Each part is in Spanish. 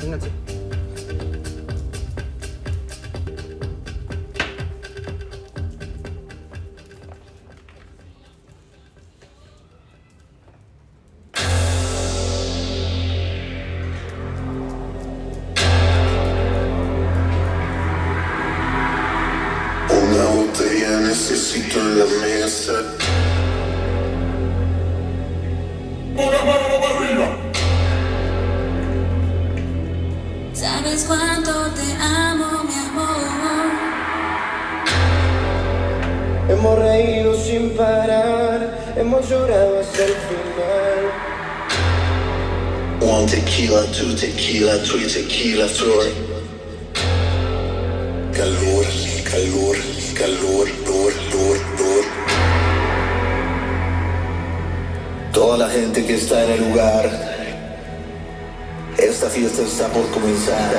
Vénganse. Necesito en la mesa. Llorado hasta el final. One tequila, two tequila, three tequila, four. Calor, calor, calor, dor, dor, dor. Toda la gente que está en el lugar. Esta fiesta está por comenzar.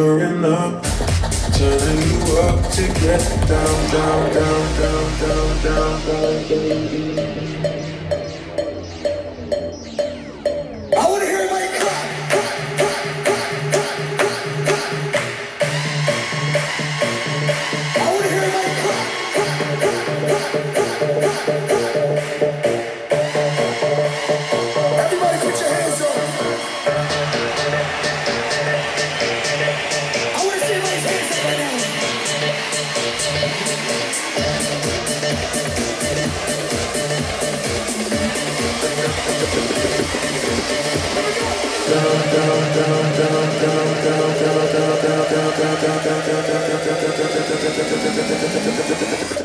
Never enough. Turning you up to get down, down, down, down, down, down, down. ちょっとちょっとちょっと。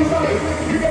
Everybody,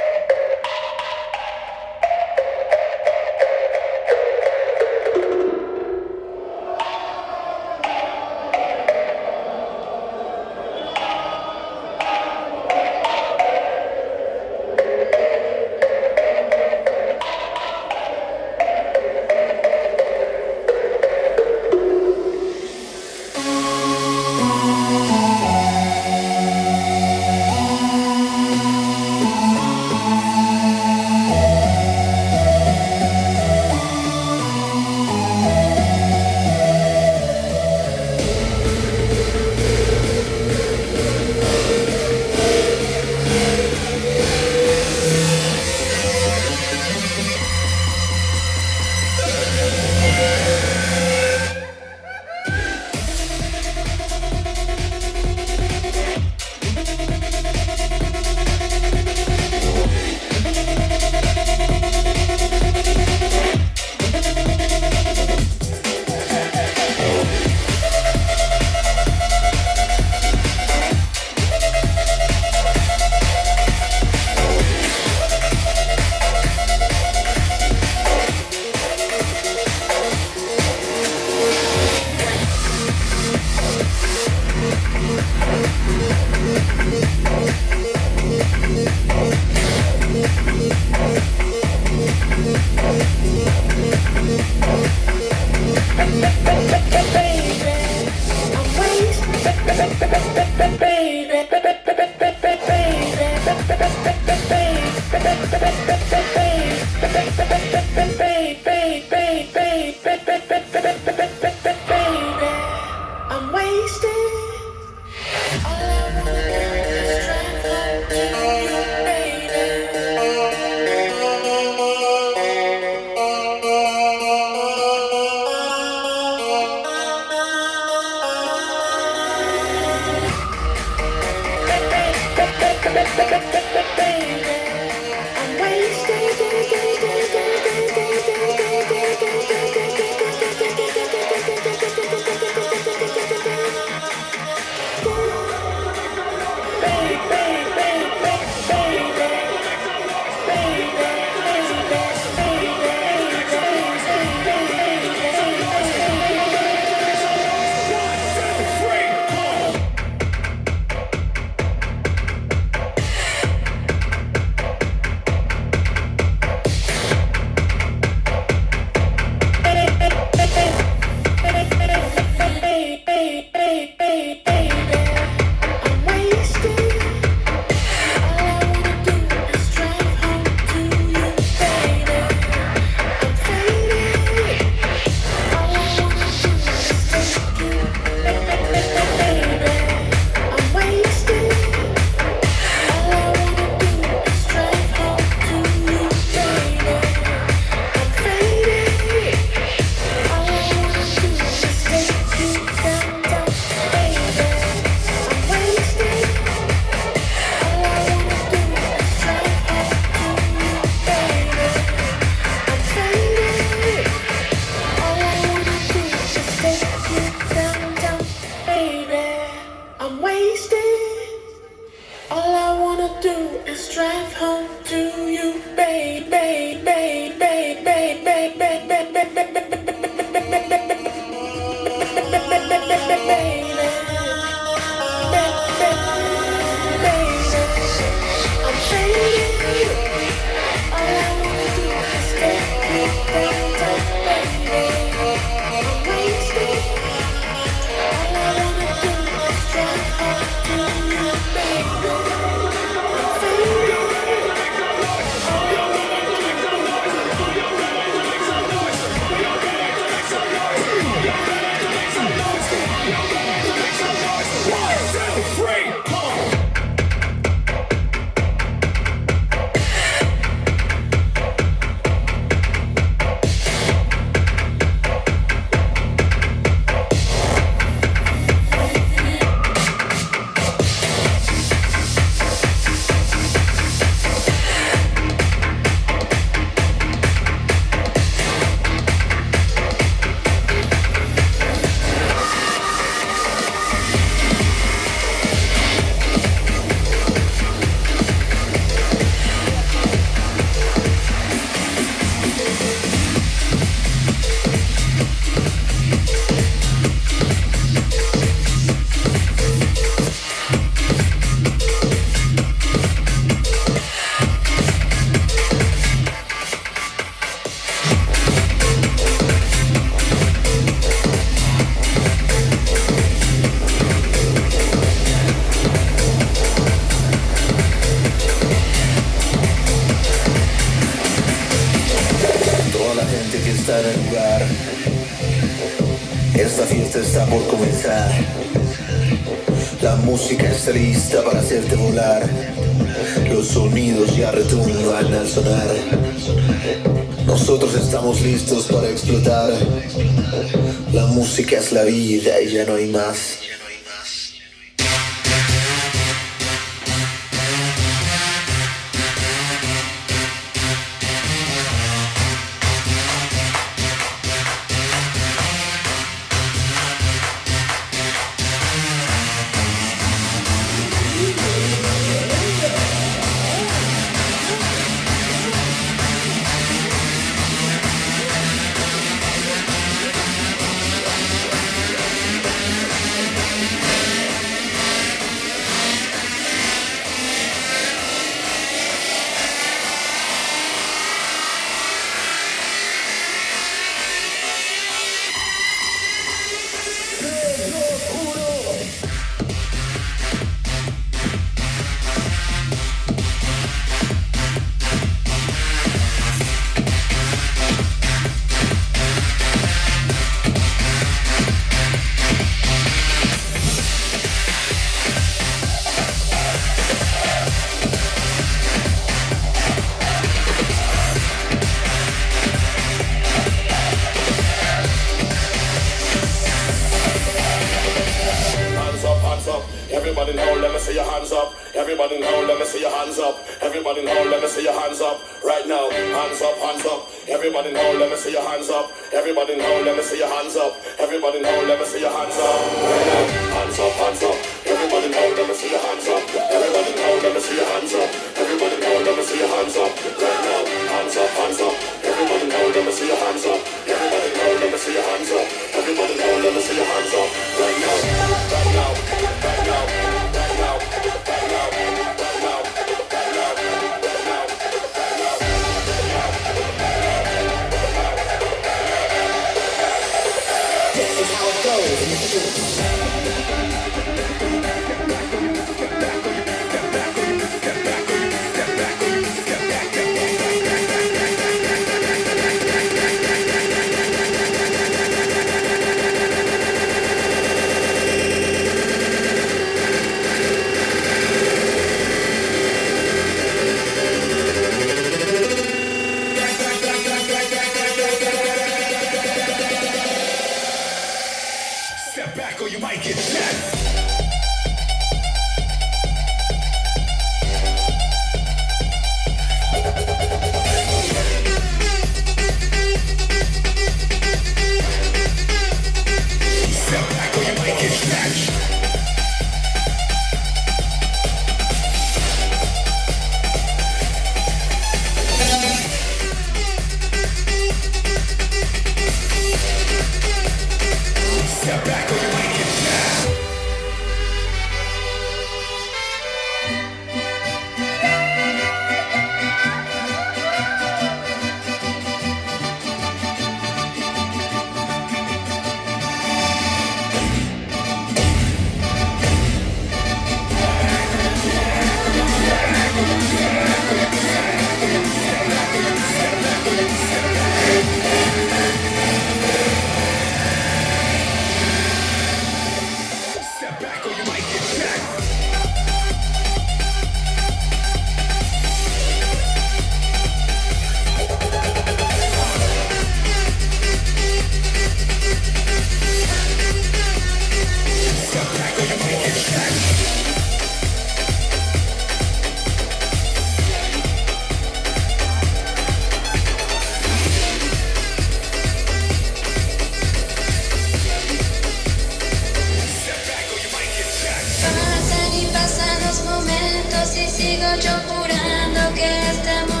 sigo yo jurando que este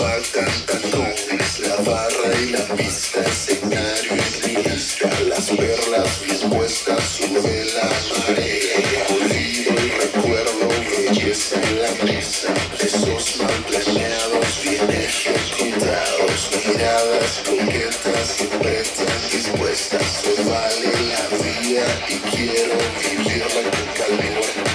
vacas, catones, la barra y la pista, escenario y lista, las perlas, dispuestas, su vela amarela, olvido y recuerdo, belleza en la mesa, esos mal planeados, bien ejecutados, miradas, coquetas, pretas, dispuestas, se vale la vida y quiero vivirla con calma.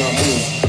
na música.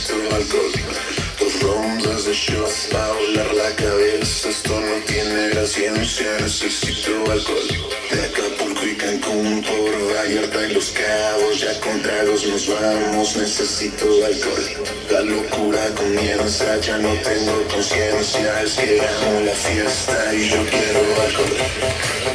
Necesito alcohol. Dos rondas de shots para volar la cabeza, esto no tiene gran ciencia, necesito alcohol. De Acapulco y Cancún por Vallarta y Los Cabos, ya con tragos nos vamos, necesito alcohol. La locura comienza, ya no tengo conciencia, es que amo la fiesta y yo quiero alcohol.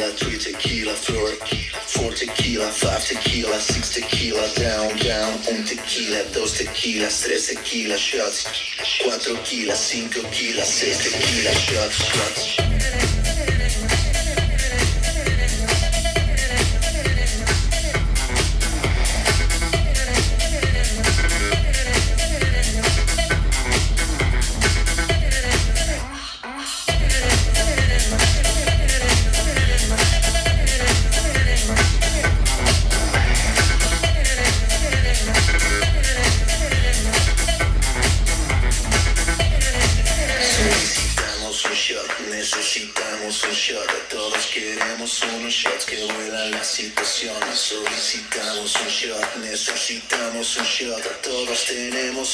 Tequila, three tequila, four, four tequila, five tequila, six tequila, down, down. Un tequila, dos tequilas, tres tequila, shots. Cuatro kilas, cinco kilas, seis tequila, shots, shots.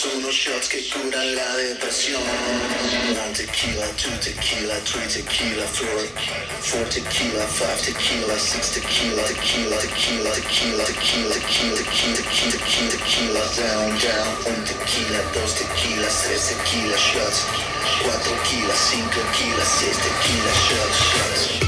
Unos shots que curan la depresión. One tequila, two tequila, three tequila, four, four tequila, five tequila, six tequila, tequila, tequila, tequila, tequila, tequila, tequila, tequila, tequila, tequila, down, down. Un tequila, dos tequilas, tres tequila, shots. Cuatro kilas, cinco kilas, seis tequila, shots, shots.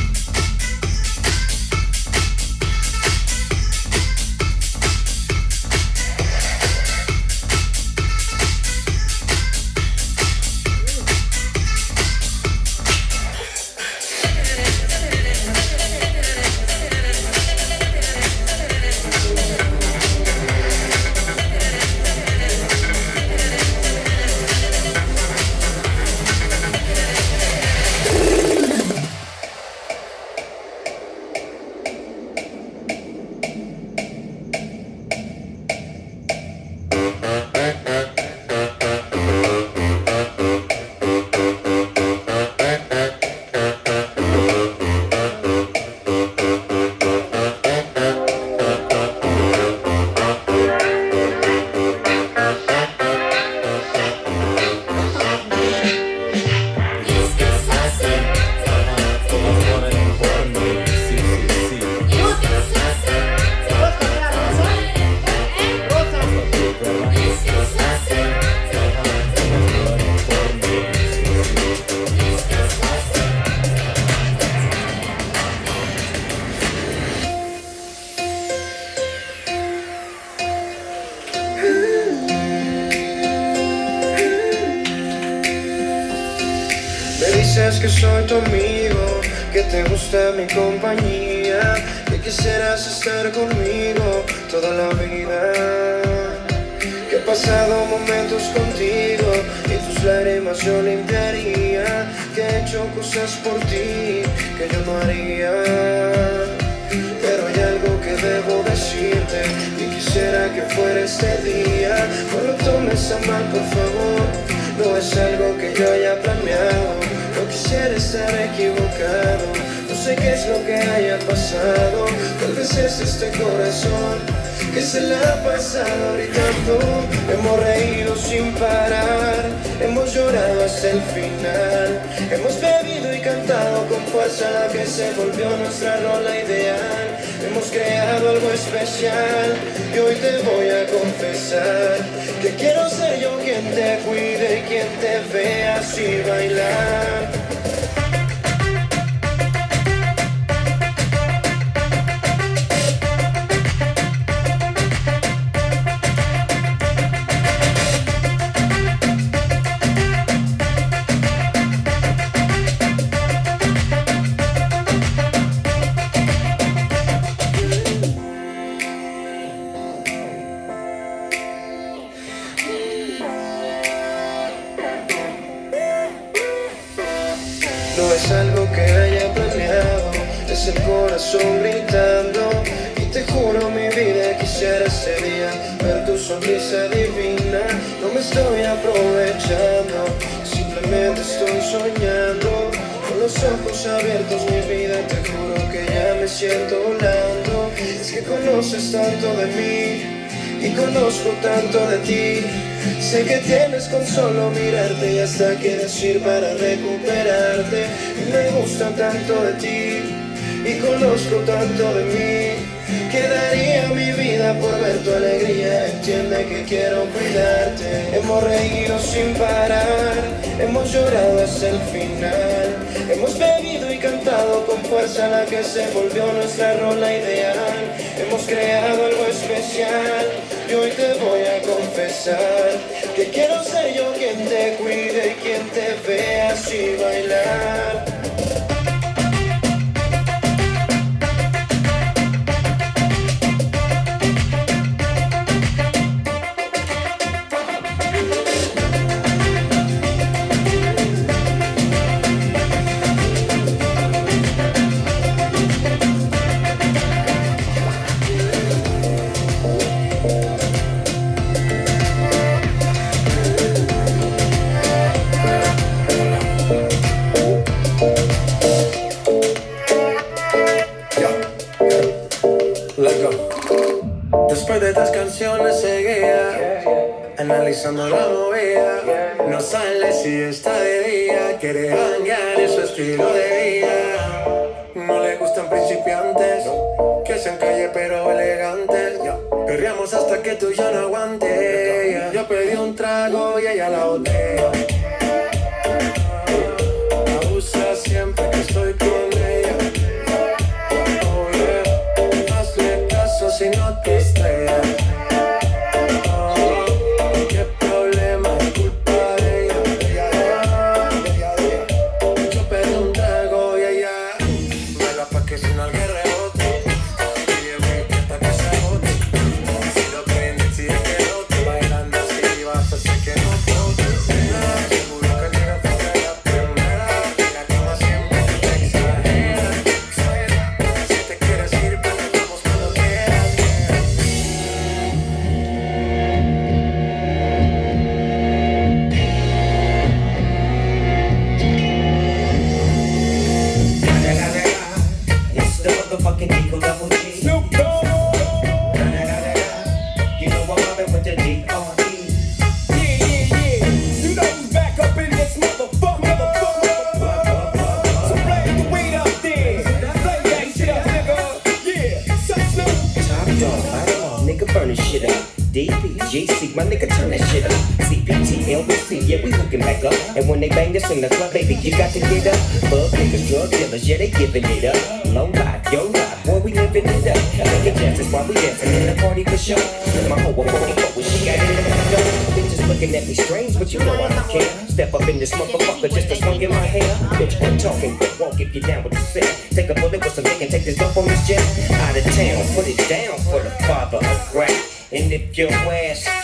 besado gritando, hemos reído sin parar, hemos llorado hasta el final, hemos bebido y cantado con fuerza la que se volvió nuestra rola ideal, hemos creado algo especial y hoy te voy a confesar que quiero ser yo quien te cuide y quien te vea así bailar. tanto de ti. Sé que tienes con solo mirarte y hasta que decir para recuperarte. Me gusta tanto de ti y conozco tanto de mí. Que daría mi vida por ver tu alegría. Entiende que quiero cuidarte. Hemos reído sin parar. Hemos llorado hasta el final. Hemos bebido y cantado con fuerza la que se volvió nuestra rola ideal. Hemos creado algo especial. Y hoy te voy a confesar que quiero ser yo quien te cuide y quien te vea así bailar.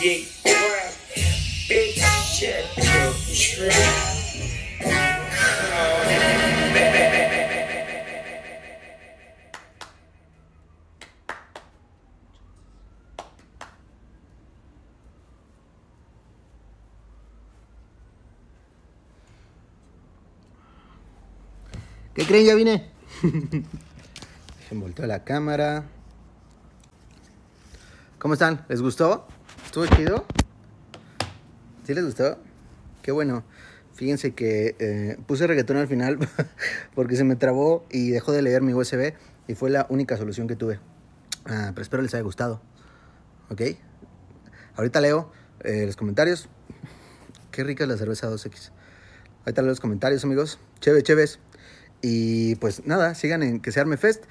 Get cracked, bitch, shut your trap. ¿Qué creen? Ya vine. Se volteó la cámara. ¿Cómo están? ¿Les gustó? ¿Estuvo chido? ¿Sí les gustó? Qué bueno. Fíjense que eh, puse reggaetón al final porque se me trabó y dejó de leer mi USB y fue la única solución que tuve. Ah, pero espero les haya gustado. ¿Ok? Ahorita leo eh, los comentarios. Qué rica es la cerveza 2X. Ahorita leo los comentarios, amigos. Chévere, chéves. Y pues nada, sigan en Que se arme Fest.